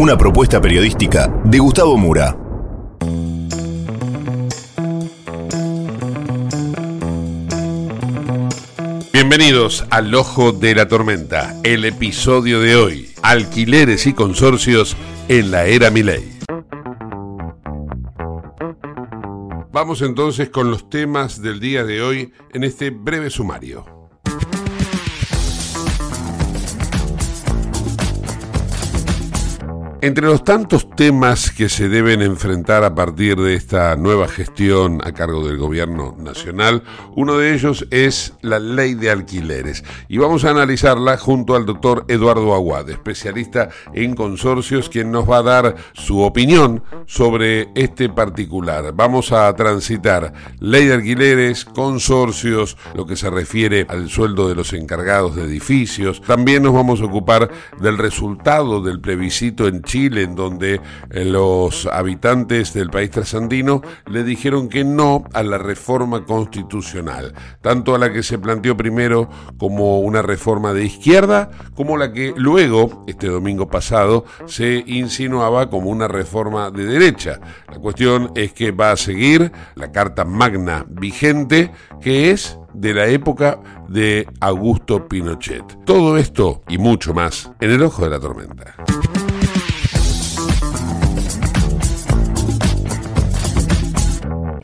Una propuesta periodística de Gustavo Mura. Bienvenidos al Ojo de la Tormenta, el episodio de hoy, alquileres y consorcios en la era Milei. Vamos entonces con los temas del día de hoy en este breve sumario. Entre los tantos temas que se deben enfrentar a partir de esta nueva gestión a cargo del gobierno nacional, uno de ellos es la ley de alquileres. Y vamos a analizarla junto al doctor Eduardo Aguad, especialista en consorcios, quien nos va a dar su opinión sobre este particular. Vamos a transitar ley de alquileres, consorcios, lo que se refiere al sueldo de los encargados de edificios. También nos vamos a ocupar del resultado del plebiscito en Chile, en donde eh, los habitantes del país trasandino le dijeron que no a la reforma constitucional, tanto a la que se planteó primero como una reforma de izquierda, como la que luego, este domingo pasado, se insinuaba como una reforma de derecha. La cuestión es que va a seguir la Carta Magna vigente, que es de la época de Augusto Pinochet. Todo esto y mucho más en el ojo de la tormenta.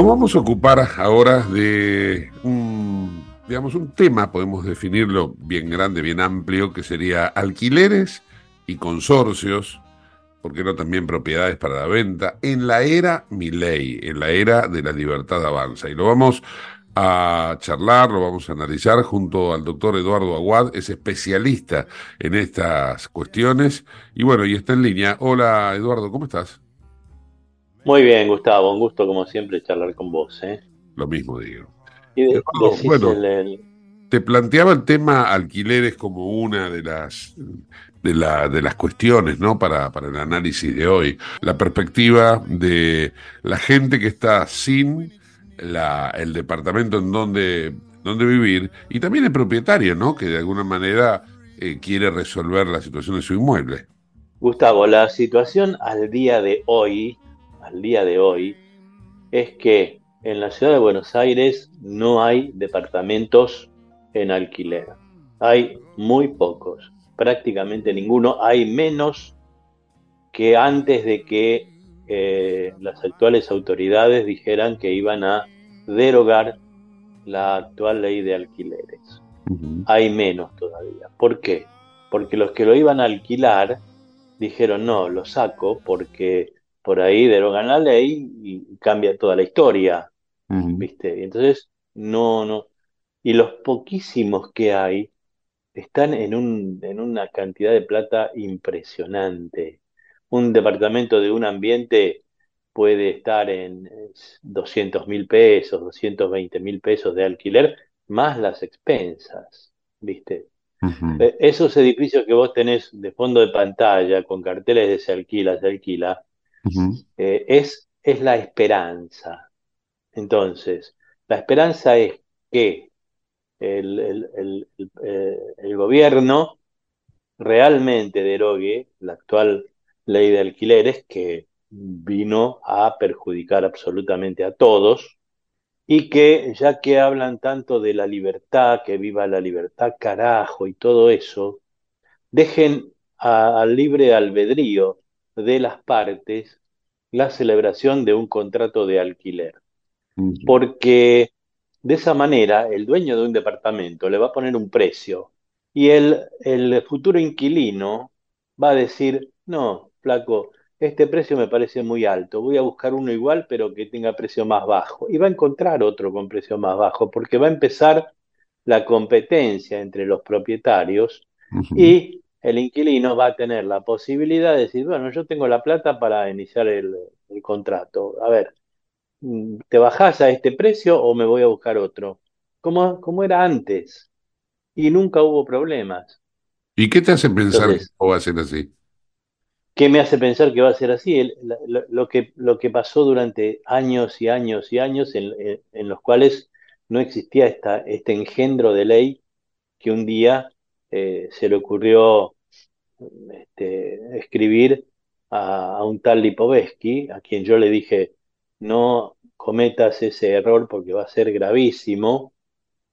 Nos vamos a ocupar ahora de un, digamos, un tema, podemos definirlo bien grande, bien amplio, que sería alquileres y consorcios, porque no también propiedades para la venta, en la era Milei, en la era de la libertad avanza. Y lo vamos a charlar, lo vamos a analizar junto al doctor Eduardo Aguad, es especialista en estas cuestiones. Y bueno, y está en línea. Hola Eduardo, ¿cómo estás? Muy bien, Gustavo, un gusto como siempre charlar con vos. ¿eh? Lo mismo digo. bueno, te planteaba el tema alquileres como una de las de, la, de las cuestiones ¿no? para, para el análisis de hoy. La perspectiva de la gente que está sin la, el departamento en donde, donde vivir y también el propietario, ¿no? que de alguna manera eh, quiere resolver la situación de su inmueble. Gustavo, la situación al día de hoy al día de hoy es que en la ciudad de Buenos Aires no hay departamentos en alquiler. Hay muy pocos, prácticamente ninguno. Hay menos que antes de que eh, las actuales autoridades dijeran que iban a derogar la actual ley de alquileres. Hay menos todavía. ¿Por qué? porque los que lo iban a alquilar dijeron, no, lo saco porque por ahí derogan la ley y cambia toda la historia, ¿viste? Y entonces, no, no. Y los poquísimos que hay están en, un, en una cantidad de plata impresionante. Un departamento de un ambiente puede estar en 200 mil pesos, 220 mil pesos de alquiler, más las expensas, ¿viste? Eh, esos edificios que vos tenés de fondo de pantalla, con carteles de se alquila, se alquila, eh, es, es la esperanza. Entonces, la esperanza es que el, eh, el, gobierno realmente derogue la actual ley de alquileres que vino a perjudicar absolutamente a todos y que ya que hablan tanto de la libertad, que viva la libertad carajo y todo eso, dejen al libre albedrío de las partes la celebración de un contrato de alquiler. Porque de esa manera el dueño de un departamento le va a poner un precio y el, el futuro inquilino va a decir, no, flaco, este precio me parece muy alto, voy a buscar uno igual pero que tenga precio más bajo. Y va a encontrar otro con precio más bajo porque va a empezar la competencia entre los propietarios y el inquilino va a tener la posibilidad de decir, bueno, yo tengo la plata para iniciar el, contrato. A ver, ¿te bajás a este precio o me voy a buscar otro? Como, como era antes. Y nunca hubo problemas. ¿Y qué te hace pensar que va a ser así? ¿Qué me hace pensar que va a ser así? lo, que, lo que pasó durante años y años y años en, los cuales no existía esta, este engendro de ley que un día eh, se le ocurrió este, escribir a, un tal Lipovetsky, a quien yo le dije, no cometas ese error porque va a ser gravísimo.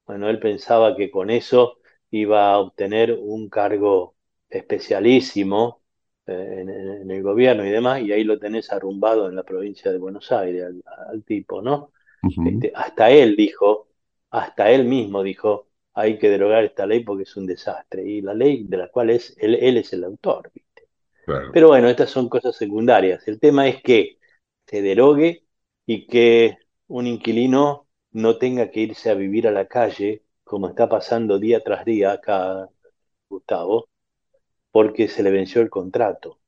Bueno, él pensaba que con eso iba a obtener un cargo especialísimo eh, en, el gobierno y demás, y ahí lo tenés arrumbado en la provincia de Buenos Aires, al, tipo, ¿no? Este, hasta él dijo, hasta él mismo dijo, hay que derogar esta ley porque es un desastre, y la ley de la cual es, él, él es el autor, ¿viste? Pero bueno, estas son cosas secundarias. El tema es que se derogue y que un inquilino no tenga que irse a vivir a la calle, como está pasando día tras día acá, Gustavo, porque se le venció el contrato.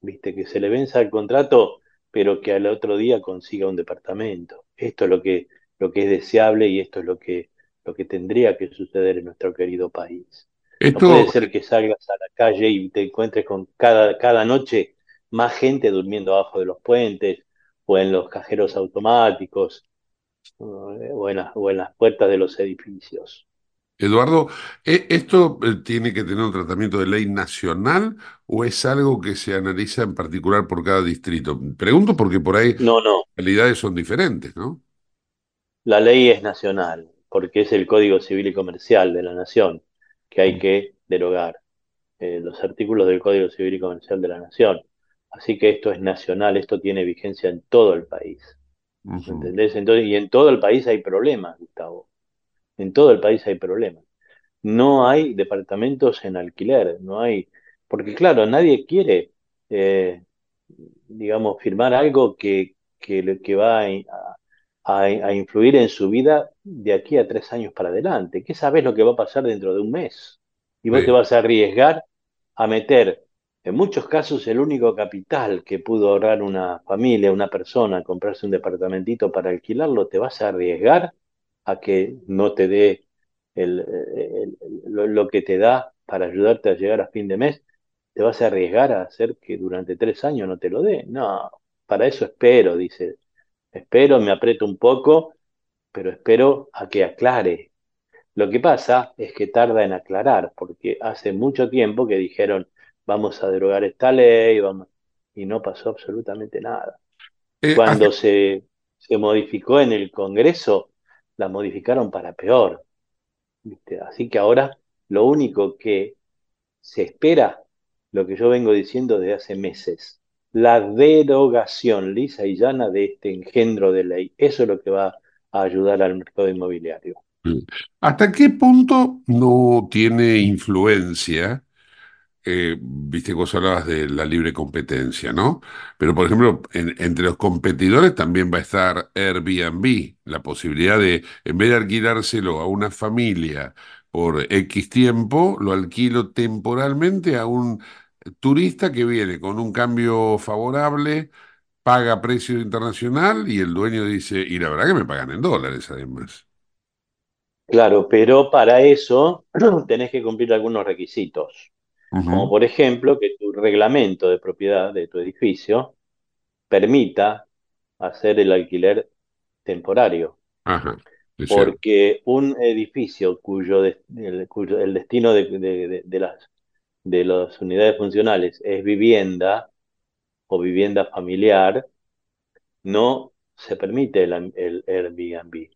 Viste, que se le venza el contrato, pero que al otro día consiga un departamento. Esto es lo que, lo que es deseable y esto es lo que, lo que tendría que suceder en nuestro querido país. No puede ser que salgas a la calle y te encuentres con cada, cada noche más gente durmiendo abajo de los puentes o en los cajeros automáticos o en, o en las puertas de los edificios. Eduardo, ¿e-, ¿esto eh, tiene que tener un tratamiento de ley nacional o es algo que se analiza en particular por cada distrito? Pregunto porque por ahí no, no. las realidades son diferentes, ¿no? La ley es nacional, porque es el Código Civil y Comercial de la Nación que hay mm. que derogar, eh, los artículos del Código Civil y Comercial de la Nación. Así que esto es nacional, esto tiene vigencia en todo el país. ¿Entendés? Entonces, y en todo el país hay problemas, Gustavo. En todo el país hay problemas. No hay departamentos en alquiler, no hay, porque claro, nadie quiere, eh, digamos, firmar algo que, que, que va a, influir en su vida de aquí a tres años para adelante. ¿Qué sabes lo que va a pasar dentro de un mes? Y vos te vas a arriesgar a meter, en muchos casos, el único capital que pudo ahorrar una familia, una persona, comprarse un departamentito para alquilarlo, te vas a arriesgar a que no te dé lo, que te da para ayudarte a llegar a fin de mes, te vas a arriesgar a hacer que durante tres años no te lo dé. No, para eso espero, dice. Espero, me aprieto un poco, pero espero a que aclare. Lo que pasa es que tarda en aclarar, porque hace mucho tiempo que dijeron, vamos a derogar esta ley, vamos, y no pasó absolutamente nada. Eh, Cuando se, se modificó en el Congreso, la modificaron para peor. Así que ahora lo único que se espera, lo que yo vengo diciendo desde hace meses, la derogación lisa y llana de este engendro de ley. Eso es lo que va a ayudar al mercado inmobiliario. ¿Hasta qué punto no tiene influencia eh, viste, vos hablabas de la libre competencia, ¿no? Pero, por ejemplo, entre los competidores también va a estar Airbnb, la posibilidad de, en vez de alquilárselo a una familia por X tiempo, lo alquilo temporalmente a un turista que viene con un cambio favorable, paga precio internacional y el dueño dice, y la verdad que me pagan en dólares además. Claro, pero para eso tenés que cumplir algunos requisitos, como por ejemplo que tu reglamento de propiedad de tu edificio permita hacer el alquiler temporario. Ajá, porque un edificio cuyo, el, destino de, las, de las unidades funcionales es vivienda o vivienda familiar, no se permite el, el Airbnb.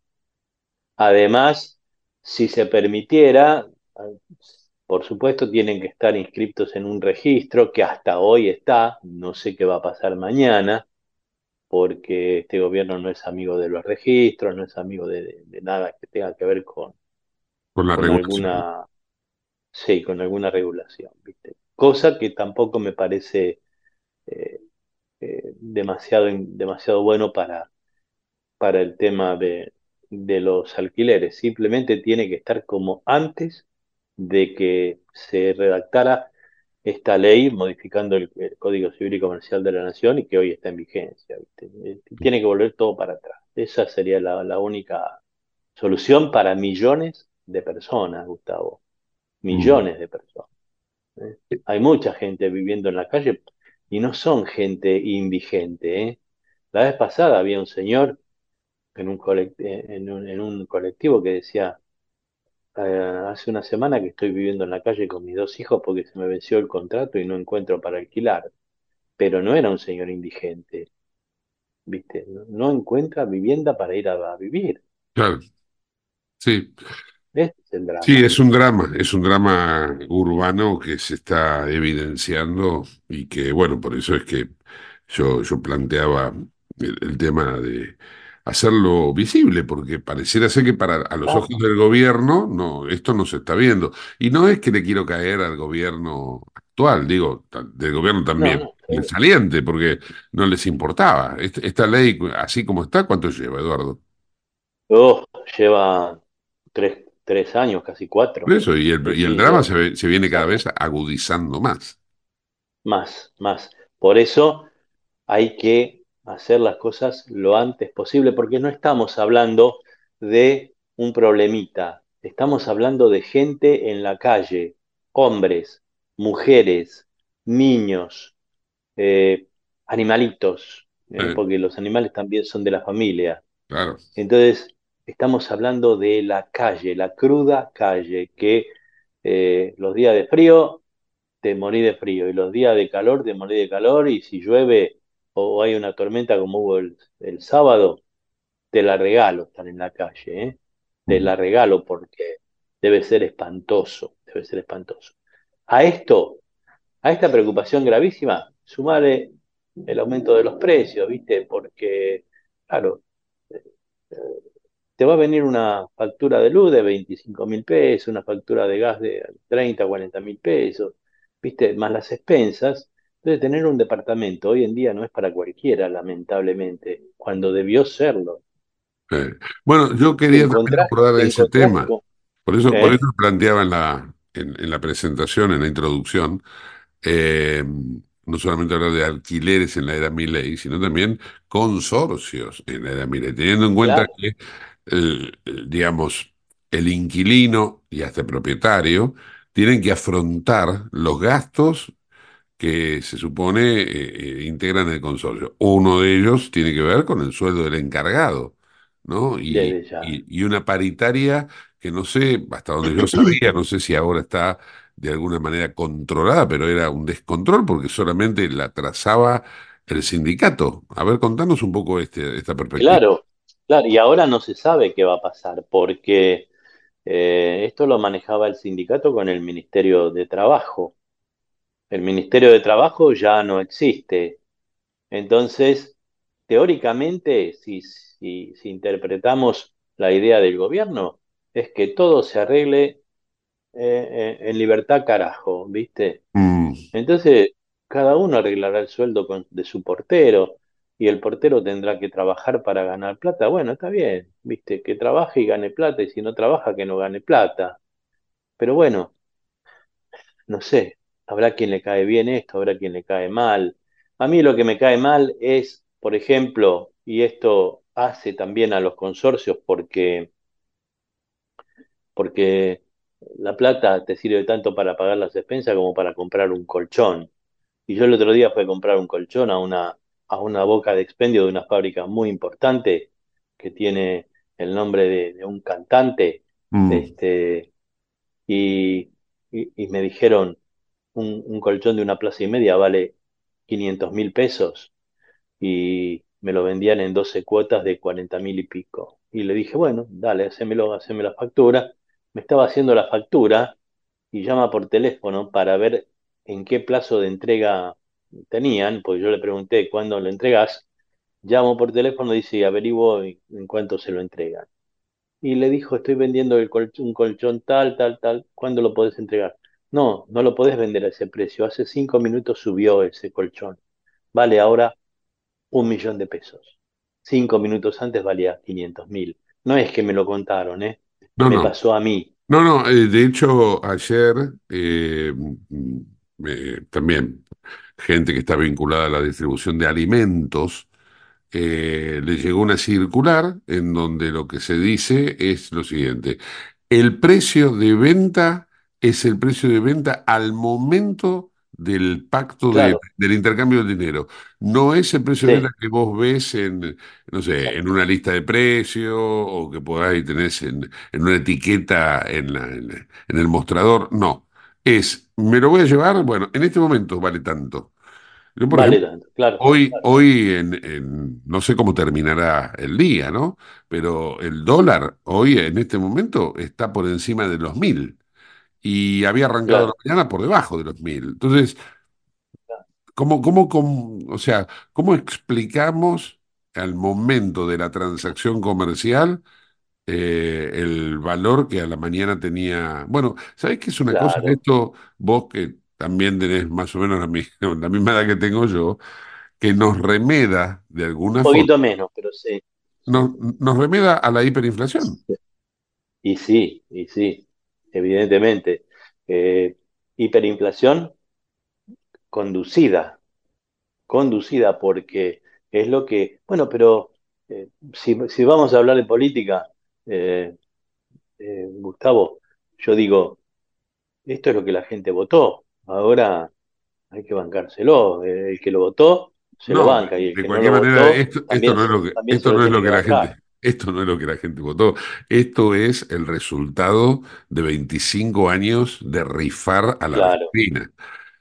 Además, si se permitiera, por supuesto, tienen que estar inscritos en un registro que hasta hoy está, no sé qué va a pasar mañana, porque este gobierno no es amigo de los registros, no es amigo de, nada que tenga que ver con, con, la alguna, sí, con alguna regulación, ¿viste? Cosa que tampoco me parece eh, eh, demasiado, demasiado bueno para, para el tema de, de los alquileres, simplemente tiene que estar como antes de que se redactara esta ley modificando el, Código Civil y Comercial de la Nación y que hoy está en vigencia. Eh, tiene que volver todo para atrás. Esa sería la, única solución para millones de personas, Gustavo. Millones de personas. ¿eh? Hay mucha gente viviendo en la calle y no son gente indigente. ¿eh? La vez pasada había un señor en un, en un, colectivo que decía, eh, hace una semana que estoy viviendo en la calle con mis dos hijos porque se me venció el contrato y no encuentro para alquilar. Pero no era un señor indigente, ¿viste? No, encuentra vivienda para ir a, vivir. Claro, sí. Este es el drama. Sí, es un drama, es un drama urbano que se está evidenciando y que, bueno, por eso es que yo, yo planteaba el tema de hacerlo visible, porque pareciera ser que para a los ojos del gobierno no, esto no se está viendo. Y no es que le quiero caer al gobierno actual, digo, del gobierno también el saliente, porque no les importaba. Esta, ley, así como está, ¿cuánto lleva, Eduardo? Oh, lleva tres, tres años, casi cuatro. eso, y el, y el drama se, se viene cada vez agudizando más. Más, más. Por eso hay que hacer las cosas lo antes posible, porque no estamos hablando de un problemita, estamos hablando de gente en la calle, hombres, mujeres, niños, eh, animalitos, eh, porque los animales también son de la familia. Entonces, estamos hablando de la calle, la cruda calle, que eh, los días de frío te morí de frío y los días de calor te morí de calor y si llueve o hay una tormenta como hubo el, sábado, te la regalo estar en la calle, ¿eh? te la regalo porque debe ser espantoso, debe ser espantoso. A esto, a esta preocupación gravísima, sumarle el aumento de los precios, ¿viste? Porque, claro, te va a venir una factura de luz de 25 mil pesos, una factura de gas de 30, 40 mil pesos, ¿viste? Más las expensas, entonces, tener un departamento hoy en día no es para cualquiera, lamentablemente, cuando debió serlo. Bueno, yo quería abordar ese tema. Por eso, por eso planteaba en la, en, la presentación, en la introducción, eh, no solamente hablar de alquileres en la era Milley, sino también consorcios en la era Milley, teniendo en cuenta que, digamos, el inquilino y hasta el propietario tienen que afrontar los gastos que se supone eh, eh, integran el consorcio. Uno de ellos tiene que ver con el sueldo del encargado, ¿no? Y, y, una paritaria que no sé, hasta donde yo sabía, no sé si ahora está de alguna manera controlada, pero era un descontrol porque solamente la trazaba el sindicato. A ver, contanos un poco este, esta perspectiva. Claro, claro, y ahora no se sabe qué va a pasar porque eh, esto lo manejaba el sindicato con el Ministerio de Trabajo el Ministerio de Trabajo ya no existe. Entonces, teóricamente, si, interpretamos la idea del gobierno, es que todo se arregle eh, en libertad carajo, ¿viste? Mm. Entonces, cada uno arreglará el sueldo de su portero y el portero tendrá que trabajar para ganar plata. Bueno, está bien, ¿viste? Que trabaje y gane plata y si no trabaja, que no gane plata. Pero bueno, no sé, habrá quien le cae bien esto, habrá quien le cae mal. A mí lo que me cae mal es, por ejemplo, y esto hace también a los consorcios porque, porque la plata te sirve tanto para pagar las expensas como para comprar un colchón. Y yo el otro día fui a comprar un colchón a una, a una boca de expendio de una fábrica muy importante que tiene el nombre de, un cantante. Mm. Este, y, y, me dijeron, un, un, colchón de una plaza y media vale 500 mil pesos. Y me lo vendían en 12 cuotas de 40 mil y pico. Y le dije, bueno, dale, hacémelo, haceme la factura. Me estaba haciendo la factura y llama por teléfono para ver en qué plazo de entrega tenían, porque yo le pregunté cuándo lo entregas. Llamo por teléfono y dice, averiguo en cuánto se lo entregan. Y le dijo, estoy vendiendo el un colchón tal, tal, tal, ¿cuándo lo podés entregar? No, no lo podés vender a ese precio. Hace cinco minutos subió ese colchón. Vale ahora un millón de pesos. Cinco minutos antes valía 500 mil. No es que me lo contaron, ¿eh? No, me no. pasó a mí. No, no, eh, de hecho ayer eh, también gente que está vinculada a la distribución de alimentos, eh, le llegó una circular en donde lo que se dice es lo siguiente, el precio de venta es el precio de venta al momento del pacto de, del intercambio de dinero. No es el precio de venta que vos ves en, no sé, en una lista de precios o que podáis tener en, en, una etiqueta en, la, en, el mostrador. No. Es, me lo voy a llevar, bueno, en este momento vale tanto. vale tanto, claro. Hoy, hoy en, no sé cómo terminará el día, ¿no? Pero el dólar hoy en este momento está por encima de los mil y había arrancado la mañana por debajo de los mil. Entonces, ¿cómo, cómo, cómo, o sea, ¿cómo explicamos al momento de la transacción comercial eh, el valor que a la mañana tenía? Bueno, ¿sabés qué es una cosa? Esto, vos que también tenés más o menos la, la misma edad que tengo yo, que nos remeda de alguna forma. Un poquito menos, pero sí. Nos, nos remeda a la hiperinflación. Y sí, y sí evidentemente. Eh, hiperinflación conducida, conducida porque es lo que, bueno, pero eh, si, vamos a hablar de política, eh, Gustavo, yo digo, esto es lo que la gente votó, ahora hay que bancárselo, el que lo votó se lo banca y el que no lo votó, esto, no es lo que, esto no es lo que la gente esto no es lo que la gente votó. Esto es el resultado de 25 años de rifar a la Argentina.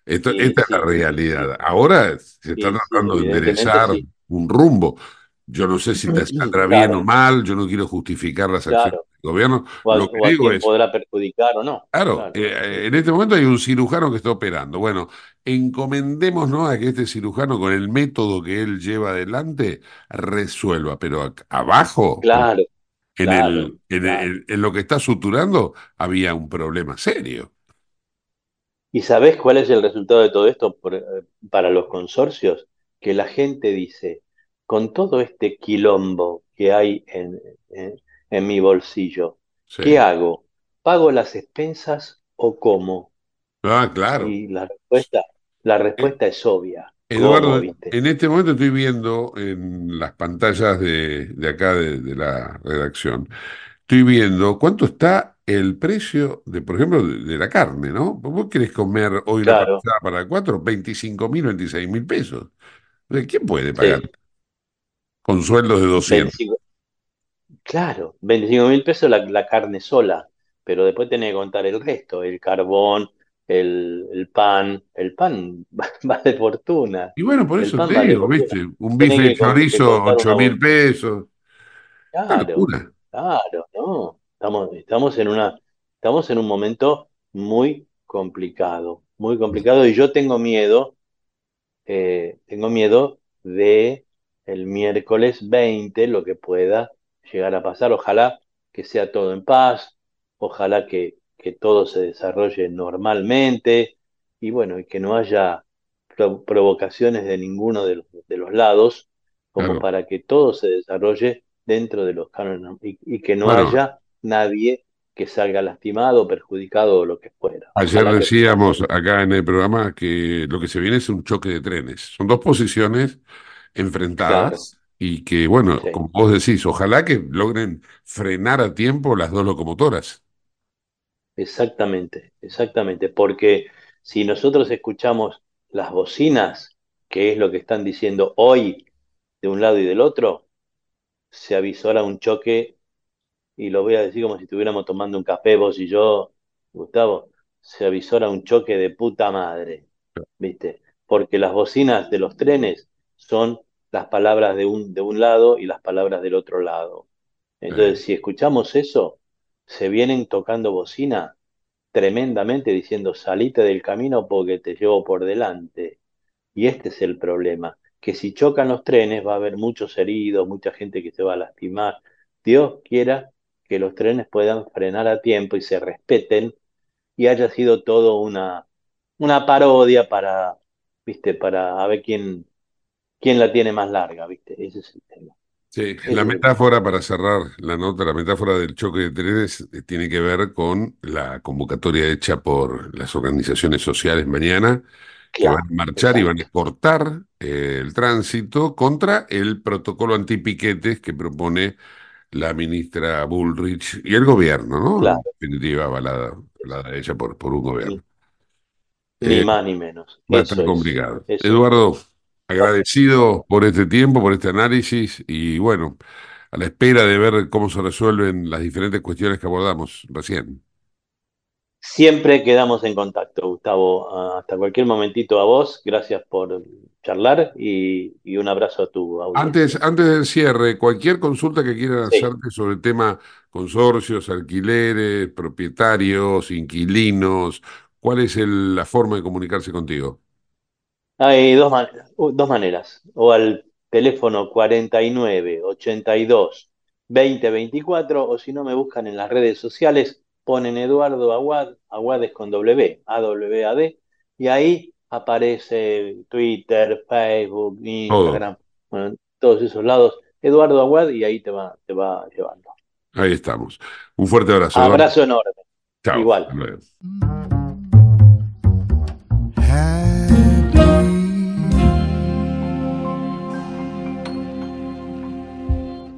esta es la realidad. Ahora se está tratando de enderezar un rumbo. Yo no sé si te saldrá bien o mal, yo no quiero justificar las acciones del gobierno. lo que digo es. podrá perjudicar o no. Claro, eh, en este momento hay un cirujano que está operando. Bueno, encomendémonos a que este cirujano, con el método que él lleva adelante, resuelva. Pero abajo, claro, en, el, en, en lo que está suturando, había un problema serio. ¿Y sabés cuál es el resultado de todo esto eh, para los consorcios? Que la gente dice, con todo este quilombo que hay en, en, mi bolsillo, ¿qué hago? ¿Pago las expensas o cómo? Ah, claro. Y la respuesta, la respuesta es obvia. Eduardo, en este momento estoy viendo en las pantallas de, de acá de, la redacción, estoy viendo cuánto está el precio de, por ejemplo, de, la carne, ¿no? ¿Vos querés comer hoy la para cuatro? 25 mil, 26 mil pesos. ¿Quién puede pagar? Con sueldos de 200. claro, 25 mil pesos la, carne sola, pero después tenés que contar el resto, el carbón, el, pan, el pan vale fortuna. Y bueno, por eso te digo, ¿viste? Un bife de chorizo, 8 mil pesos. Claro, claro, no. Estamos, estamos, en una, estamos en un momento muy complicado, muy complicado, y yo tengo miedo, eh, tengo miedo de el miércoles 20 lo que pueda llegar a pasar. Ojalá que sea todo en paz, ojalá que, que todo se desarrolle normalmente y bueno, y que no haya provocaciones de ninguno de los, lados, como para que todo se desarrolle dentro de los cánones y, que no haya nadie que salga lastimado, perjudicado o lo que fuera. Ayer decíamos acá en el programa que lo que se viene es un choque de trenes. Son dos posiciones enfrentadas y que, bueno, como vos decís, ojalá que logren frenar a tiempo las dos locomotoras. Exactamente, exactamente, porque si nosotros escuchamos las bocinas, que es lo que están diciendo hoy de un lado y del otro, se avisora un choque, y lo voy a decir como si estuviéramos tomando un café vos y yo, Gustavo, se avisora un choque de puta madre, ¿viste? Porque las bocinas de los trenes son las palabras de un, de un lado y las palabras del otro lado. Entonces, si escuchamos eso, se vienen tocando bocina tremendamente diciendo salite del camino porque te llevo por delante. Y este es el problema, que si chocan los trenes va a haber muchos heridos, mucha gente que se va a lastimar. Dios quiera que los trenes puedan frenar a tiempo y se respeten y haya sido todo una, una parodia para, viste, para ver quién, quién la tiene más larga, viste, ese es el tema. Sí, la metáfora para cerrar la nota, la metáfora del choque de trenes eh, tiene que ver con la convocatoria hecha por las organizaciones sociales mañana, que van a marchar y van a cortar eh, el tránsito contra el protocolo antipiquetes que propone la ministra Bullrich y el gobierno, ¿no? En definitiva, avalada, avalada ella por, por un gobierno. Ni, eh, más ni menos. Va a estar complicado. Eduardo, Agradecido por este tiempo, por este análisis y bueno, a la espera de ver cómo se resuelven las diferentes cuestiones que abordamos recién. Siempre quedamos en contacto, Gustavo. Hasta cualquier momentito a vos. Gracias por charlar y, un abrazo a tu audiencia. Antes, antes del cierre, cualquier consulta que quieran hacerte sobre el tema consorcios, alquileres, propietarios, inquilinos, ¿cuál es la forma de comunicarse contigo? Hay dos, dos maneras. O al teléfono 49 82 20 24, o si no me buscan en las redes sociales, ponen Eduardo Aguad, Aguad es con W, A-W-A-D, y ahí aparece Twitter, Facebook, Instagram, bueno, todos esos lados. Eduardo Aguad, y ahí te va, te va llevando. Ahí estamos. Un fuerte abrazo. Abrazo enorme. Igual.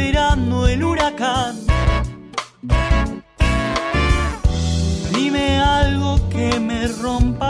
esperando el huracán. Dime algo que me rompa.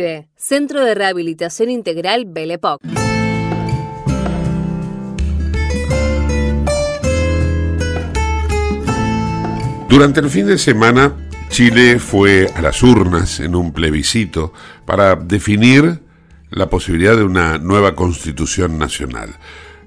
Centro de Rehabilitación Integral Belepoc. Durante el fin de semana, Chile fue a las urnas en un plebiscito para definir la posibilidad de una nueva constitución nacional.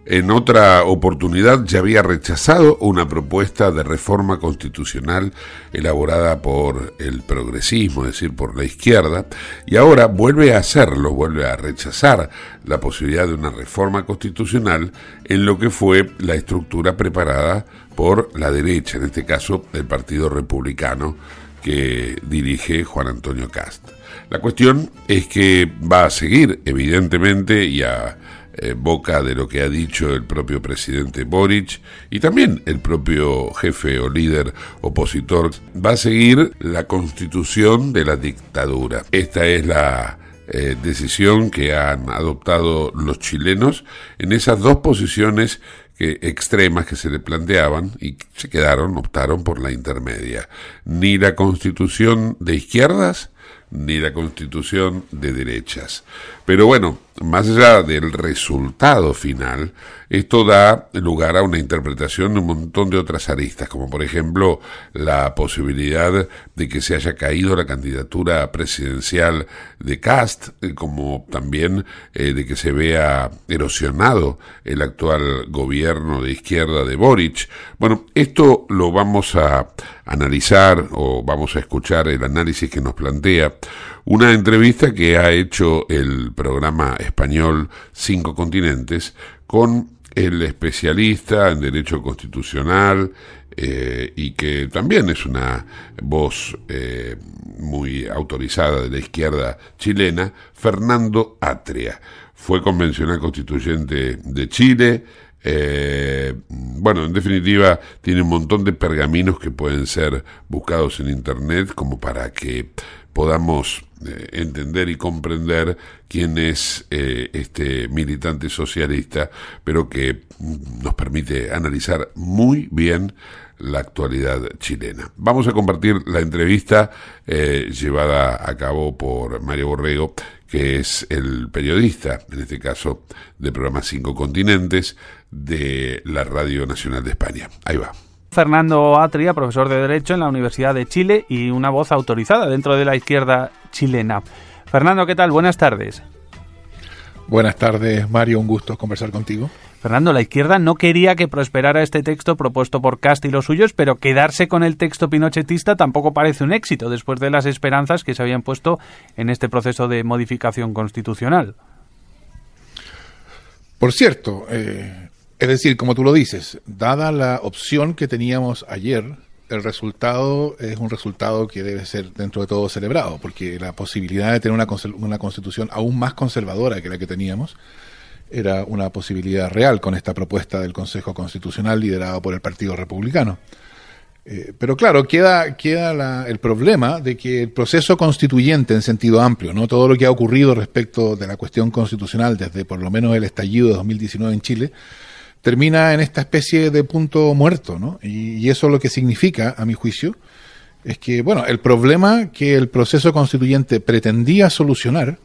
En otra oportunidad ya había rechazado una propuesta de reforma constitucional elaborada por el progresismo, es decir, por la izquierda, y ahora vuelve a hacerlo, vuelve a rechazar la posibilidad de una reforma constitucional en lo que fue la estructura preparada por la derecha, en este caso el Partido Republicano que dirige Juan Antonio Cast. La cuestión es que va a seguir, evidentemente, y a eh, boca de lo que ha dicho el propio presidente Boric y también el propio jefe o líder opositor, va a seguir la constitución de la dictadura. Esta es la eh, decisión que han adoptado los chilenos en esas dos posiciones que, extremas que se le planteaban y se quedaron, optaron por la intermedia. Ni la constitución de izquierdas ni la constitución de derechas. Pero bueno, más allá del resultado final, esto da lugar a una interpretación de un montón de otras aristas, como por ejemplo la posibilidad de que se haya caído la candidatura presidencial de Cast, eh, como también eh, de que se vea erosionado el actual gobierno de izquierda de Boric. Bueno, esto lo vamos a analizar o vamos a escuchar el análisis que nos plantea una entrevista que ha hecho el programa español Cinco Continentes con el especialista en Derecho Constitucional eh, y que también es una voz eh, muy autorizada de la izquierda chilena, Fernando Atria. Fue convencional constituyente de Chile, eh, bueno, en definitiva, tiene un montón de pergaminos que pueden ser buscados en Internet como para que podamos eh, entender y comprender quién es eh, este militante socialista, pero que mm, nos permite analizar muy bien la actualidad chilena. Vamos a compartir la entrevista eh, llevada a cabo por Mario Borrego, que es el periodista, en este caso, del programa Cinco Continentes de la Radio Nacional de España. Ahí va. Fernando Atria, profesor de Derecho en la Universidad de Chile y una voz autorizada dentro de la izquierda chilena. Fernando, ¿qué tal? Buenas tardes. Buenas tardes, Mario. Un gusto conversar contigo. Fernando, la izquierda no quería que prosperara este texto propuesto por Cast y los suyos, pero quedarse con el texto pinochetista tampoco parece un éxito después de las esperanzas que se habían puesto en este proceso de modificación constitucional. Por cierto, eh, es decir, como tú lo dices, dada la opción que teníamos ayer, el resultado es un resultado que debe ser dentro de todo celebrado, porque la posibilidad de tener una, una constitución aún más conservadora que la que teníamos era una posibilidad real con esta propuesta del Consejo Constitucional liderado por el Partido Republicano. Eh, pero claro, queda, queda el problema de que el proceso constituyente en sentido amplio, no todo lo que ha ocurrido respecto de la cuestión constitucional desde por lo menos el estallido de 2019 en Chile, termina en esta especie de punto muerto, ¿no? Y, eso lo que significa, a mi juicio, es que, bueno, el problema que el proceso constituyente pretendía solucionar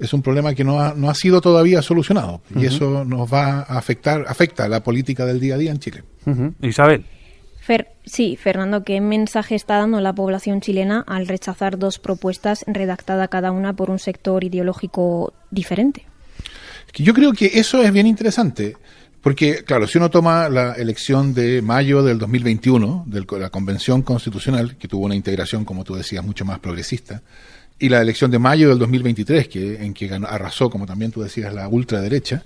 es un problema que no ha, no ha sido todavía solucionado. Y eso nos va a afectar, afecta a la política del día a día en Chile. Isabel. sí, Fernando, ¿qué mensaje está dando la población chilena al rechazar dos propuestas redactadas cada una por un sector ideológico diferente? Yo creo que eso es bien interesante. Porque, claro, si uno toma la elección de mayo del 2021, de la Convención Constitucional, que tuvo una integración, como tú decías, mucho más progresista, y la elección de mayo del 2023, que, en que arrasó, como también tú decías, la ultraderecha,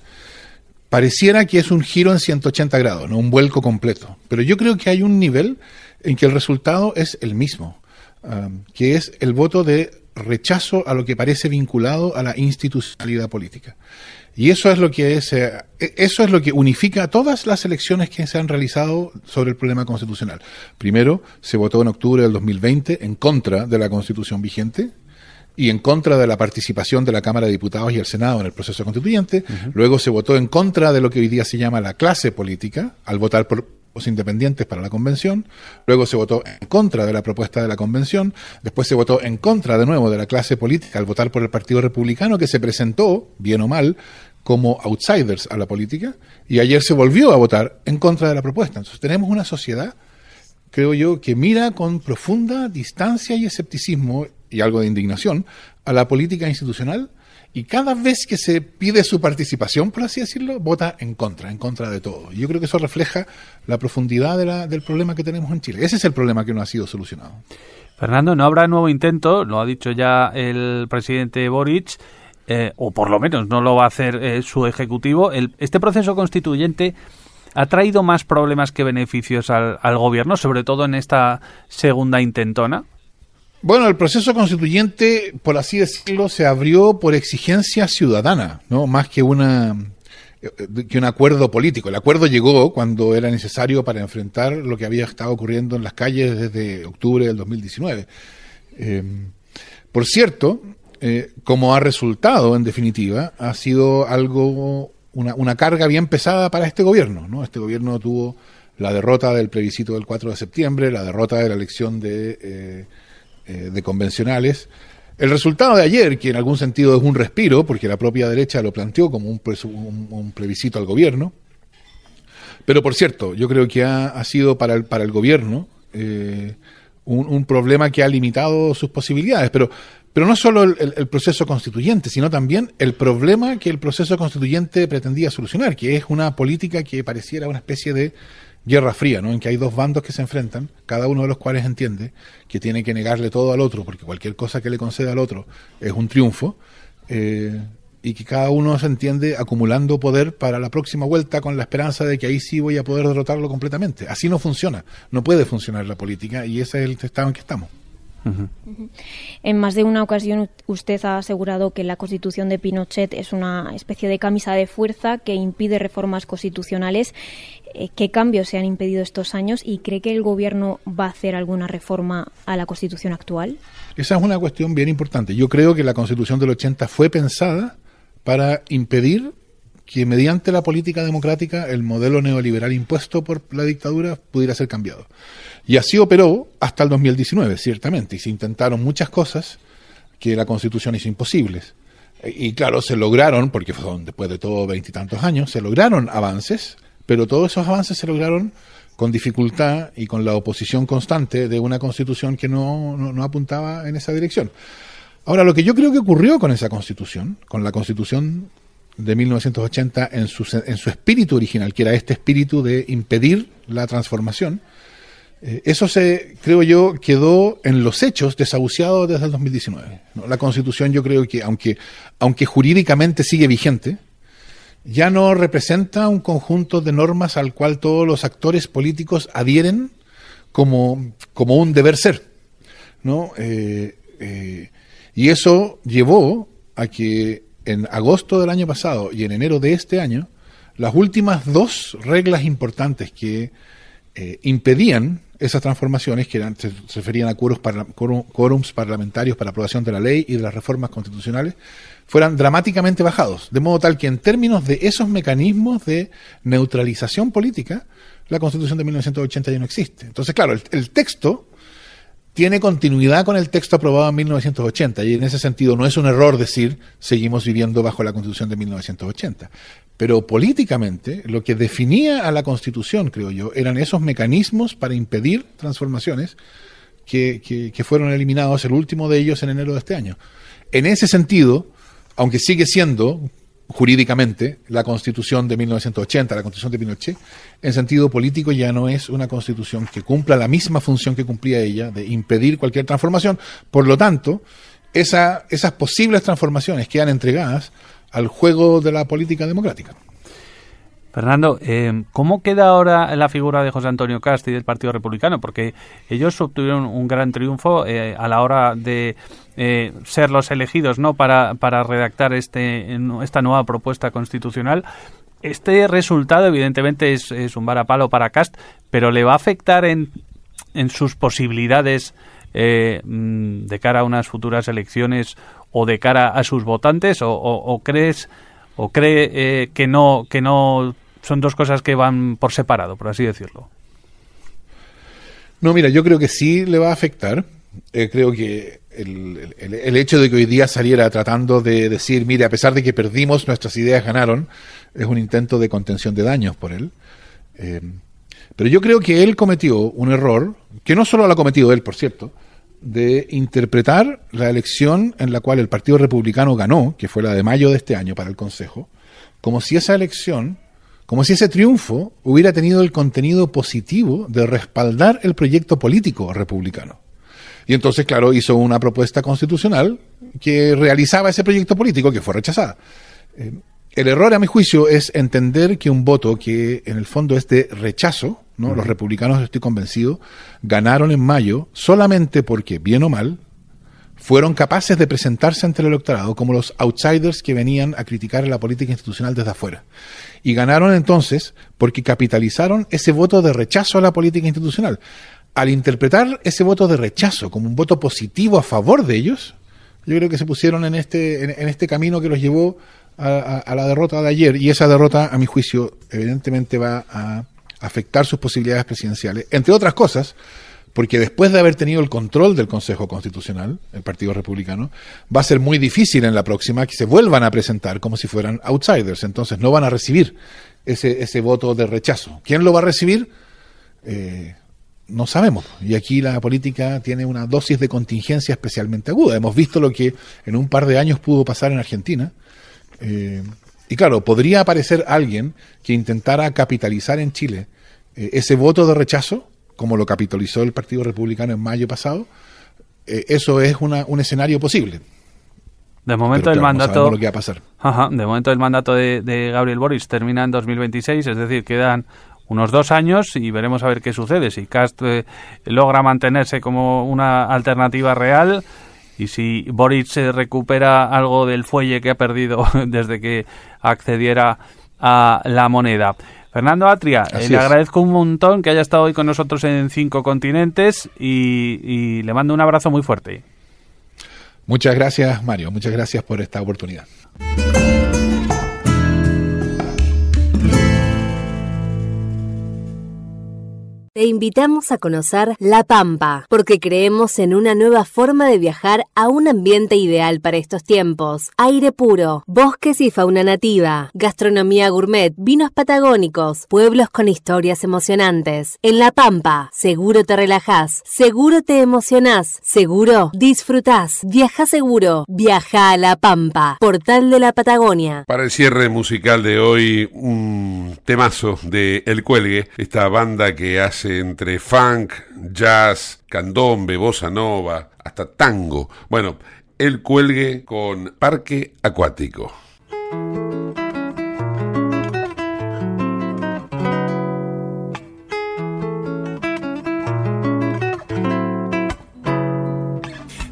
pareciera que es un giro en 180 grados, no un vuelco completo. Pero yo creo que hay un nivel en que el resultado es el mismo, um, que es el voto de rechazo a lo que parece vinculado a la institucionalidad política. Y eso es lo que es, eh, eso es lo que unifica todas las elecciones que se han realizado sobre el problema constitucional. Primero, se votó en octubre del 2020 en contra de la constitución vigente, y en contra de la participación de la Cámara de Diputados y el Senado en el proceso constituyente. Luego se votó en contra de lo que hoy día se llama la clase política, al votar por los independientes para la convención. Luego se votó en contra de la propuesta de la convención. Después se votó en contra de nuevo de la clase política al votar por el Partido Republicano, que se presentó, bien o mal, como outsiders a la política. Y ayer se volvió a votar en contra de la propuesta. Entonces tenemos una sociedad creo yo, que mira con profunda distancia y escepticismo y algo de indignación a la política institucional y cada vez que se pide su participación, por así decirlo, vota en contra, en contra de todo. Yo creo que eso refleja la profundidad del problema que tenemos en Chile. Ese es el problema que no ha sido solucionado. Fernando, no habrá nuevo intento, lo ha dicho ya el presidente Boric, eh, o por lo menos no lo va a hacer eh, su ejecutivo. este proceso constituyente ha traído más problemas que beneficios al gobierno, sobre todo en esta segunda intentona. Bueno, el proceso constituyente, por así decirlo, se abrió por exigencia ciudadana, ¿no? Más que una eh, que un acuerdo político. El acuerdo llegó cuando era necesario para enfrentar lo que había estado ocurriendo en las calles desde octubre del 2019. Eh, por cierto, eh, como ha resultado, en definitiva, ha sido algo, una, carga bien pesada para este gobierno. ¿no? Este gobierno tuvo la derrota del plebiscito del 4 de septiembre, la derrota de la elección de eh, de convencionales. El resultado de ayer, que en algún sentido es un respiro, porque la propia derecha lo planteó como un, un, plebiscito al gobierno, pero por cierto, yo creo que ha, sido para el, para el gobierno eh, un, problema que ha limitado sus posibilidades, pero, pero no solo el, proceso constituyente, sino también el problema que el proceso constituyente pretendía solucionar, que es una política que pareciera una especie de guerra fría, ¿no? En que hay dos bandos que se enfrentan, cada uno de los cuales entiende que tiene que negarle todo al otro, porque cualquier cosa que le conceda al otro es un triunfo, eh, y que cada uno se entiende acumulando poder para la próxima vuelta con la esperanza de que ahí sí voy a poder derrotarlo completamente. Así no funciona, no puede funcionar la política y ese es el estado en que estamos. En más de una ocasión usted ha asegurado que la constitución de Pinochet es una especie de camisa de fuerza que impide reformas constitucionales. Eh, ¿Qué cambios se han impedido estos años y cree que el gobierno va a hacer alguna reforma a la constitución actual? Esa es una cuestión bien importante. Yo creo que la constitución del 80 fue pensada para impedir que mediante la política democrática el modelo neoliberal impuesto por la dictadura pudiera ser cambiado. Y así operó hasta el 2019, ciertamente, y se intentaron muchas cosas que la Constitución hizo imposibles. Y claro, se lograron, porque fueron después de todo veintitantos años, se lograron avances, pero todos esos avances se lograron con dificultad y con la oposición constante de una constitución que no, no, apuntaba en esa dirección. Ahora, lo que yo creo que ocurrió con esa constitución, con la constitución de 1980 en su, en su espíritu original, que era este espíritu de impedir la transformación, eh, eso se, creo yo, quedó en los hechos desahuciado desde el 2019. La Constitución, yo creo que, aunque, aunque jurídicamente sigue vigente, ya no representa un conjunto de normas al cual todos los actores políticos adhieren como, como un deber ser. ¿no? Eh, eh, y eso llevó a que en agosto del año pasado y en enero de este año, las últimas dos reglas importantes que impedían esas transformaciones, que eran, se, referían a quórums, parlamentarios para aprobación de la ley y de las reformas constitucionales, fueran dramáticamente bajados, de modo tal que en términos de esos mecanismos de neutralización política, la Constitución de 1980 ya no existe. Entonces, claro, el texto tiene continuidad con el texto aprobado en 1980 y en ese sentido no es un error decir seguimos viviendo bajo la Constitución de 1980. Pero políticamente lo que definía a la Constitución, creo yo, eran esos mecanismos para impedir transformaciones que, que fueron eliminados, el último de ellos en enero de este año. En ese sentido, aunque sigue siendo jurídicamente la constitución de 1980, la constitución de Pinochet, en sentido político ya no es una constitución que cumpla la misma función que cumplía ella de impedir cualquier transformación. Por lo tanto, esa, esas posibles transformaciones quedan entregadas al juego de la política democrática. Fernando, eh, ¿cómo queda ahora la figura de José Antonio Casti del Partido Republicano? Porque ellos obtuvieron un gran triunfo eh, a la hora de eh, ser los elegidos no para, para redactar este, esta nueva propuesta constitucional. Este resultado, evidentemente, es, es un varapalo para Cast, pero ¿le va a afectar en, en sus posibilidades mm, de cara a unas futuras elecciones o de cara a sus votantes? ¿O, o crees o cree que no que no son dos cosas que van por separado, por así decirlo. No, mira, yo creo que sí le va a afectar. Eh, creo que el, el, hecho de que hoy día saliera tratando de decir, mire, a pesar de que perdimos, nuestras ideas ganaron, es un intento de contención de daños por él. Eh, pero yo creo que él cometió un error, que no solo lo ha cometido él, por cierto, de interpretar la elección en la cual el Partido Republicano ganó, que fue la de mayo de este año para el Consejo, como si esa elección como si ese triunfo hubiera tenido el contenido positivo de respaldar el proyecto político republicano. Y entonces, claro, hizo una propuesta constitucional que realizaba ese proyecto político que fue rechazada. Eh, el error, a mi juicio, es entender que un voto que en el fondo es de rechazo, ¿no? Los republicanos, estoy convencido, ganaron en mayo solamente porque, bien o mal, fueron capaces de presentarse ante el electorado como los outsiders que venían a criticar la política institucional desde afuera. Y ganaron entonces porque capitalizaron ese voto de rechazo a la política institucional. Al interpretar ese voto de rechazo como un voto positivo a favor de ellos, yo creo que se pusieron en este, en, este camino que los llevó a, a, la derrota de ayer. Y esa derrota, a mi juicio, evidentemente va a afectar sus posibilidades presidenciales. Entre otras cosas, porque después de haber tenido el control del Consejo Constitucional, el Partido Republicano, va a ser muy difícil en la próxima que se vuelvan a presentar como si fueran outsiders. Entonces no van a recibir ese, ese voto de rechazo. ¿Quién lo va a recibir? Eh, no sabemos. Y aquí la política tiene una dosis de contingencia especialmente aguda. Hemos visto lo que en un par de años pudo pasar en Argentina. Eh, y claro, podría aparecer alguien que intentara capitalizar en Chile eh, ese voto de rechazo como lo capitalizó el Partido Republicano en mayo pasado, eh, eso es una, un escenario posible. De momento el mandato. lo que va a pasar. Ajá, de momento el mandato de, Gabriel Boris termina en 2026, es decir, quedan unos dos años y veremos a ver qué sucede. Si Cast eh, logra mantenerse como una alternativa real y si Boris se recupera algo del fuelle que ha perdido desde que accediera a la moneda. Fernando Atria, eh, le agradezco un montón que haya estado hoy con nosotros en cinco continentes y le mando un abrazo muy fuerte. Muchas gracias, Mario. Muchas gracias por esta oportunidad. Te invitamos a conocer La Pampa, porque creemos en una nueva forma de viajar a un ambiente ideal para estos tiempos. Aire puro, bosques y fauna nativa, gastronomía gourmet, vinos patagónicos, pueblos con historias emocionantes. En La Pampa, seguro te relajás, seguro te emocionás, seguro disfrutás. Viaja seguro, viaja a La Pampa, portal de la Patagonia. Para el cierre musical de hoy, un temazo de El Cuelgue, esta banda que hace entre funk, jazz, candombe, bossa nova, hasta tango. Bueno, el cuelgue con Parque Acuático.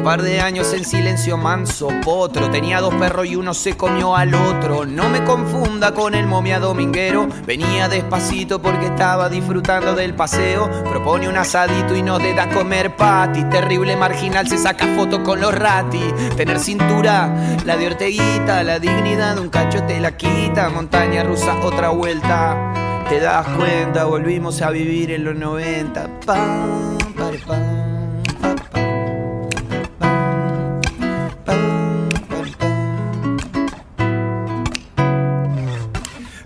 Un par de años en silencio manso, potro. Tenía dos perros y uno se comió al otro. No me confunda con el momia dominguero. Venía despacito porque estaba disfrutando del paseo. Propone un asadito y no te da comer pati. Terrible marginal se saca fotos con los rati. Tener cintura, la de Orteguita, la dignidad de un cacho te la quita. Montaña rusa, otra vuelta te das cuenta, volvimos a vivir en los 90.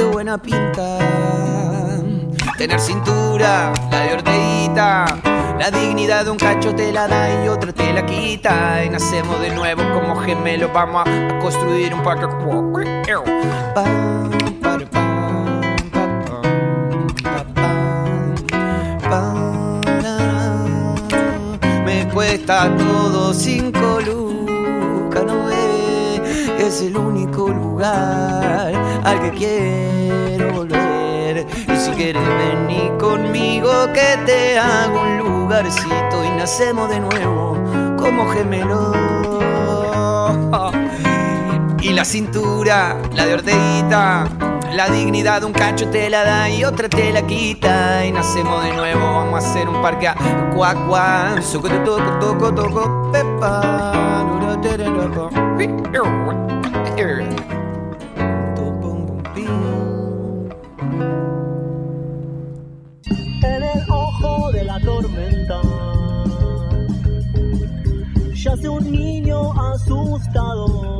Qué buena pinta. Tener cintura, la de orteguita. La dignidad de un cacho te la da y otro te la quita. Y nacemos de nuevo como gemelos. Vamos a, construir un parque. Me cuesta todo cinco lucas, no ve. Es el único lugar al que quiero volver. Y si quieres venir conmigo, que te hago un lugarcito y nacemos de nuevo como gemelos. Y la cintura, la de orteguita, la dignidad de un cacho te la da y otra te la quita. Y nacemos de nuevo, vamos a hacer un parque a cuac cuac, soco toco, toco, toco, pepa. En el ojo de la tormenta yace un niño asustado.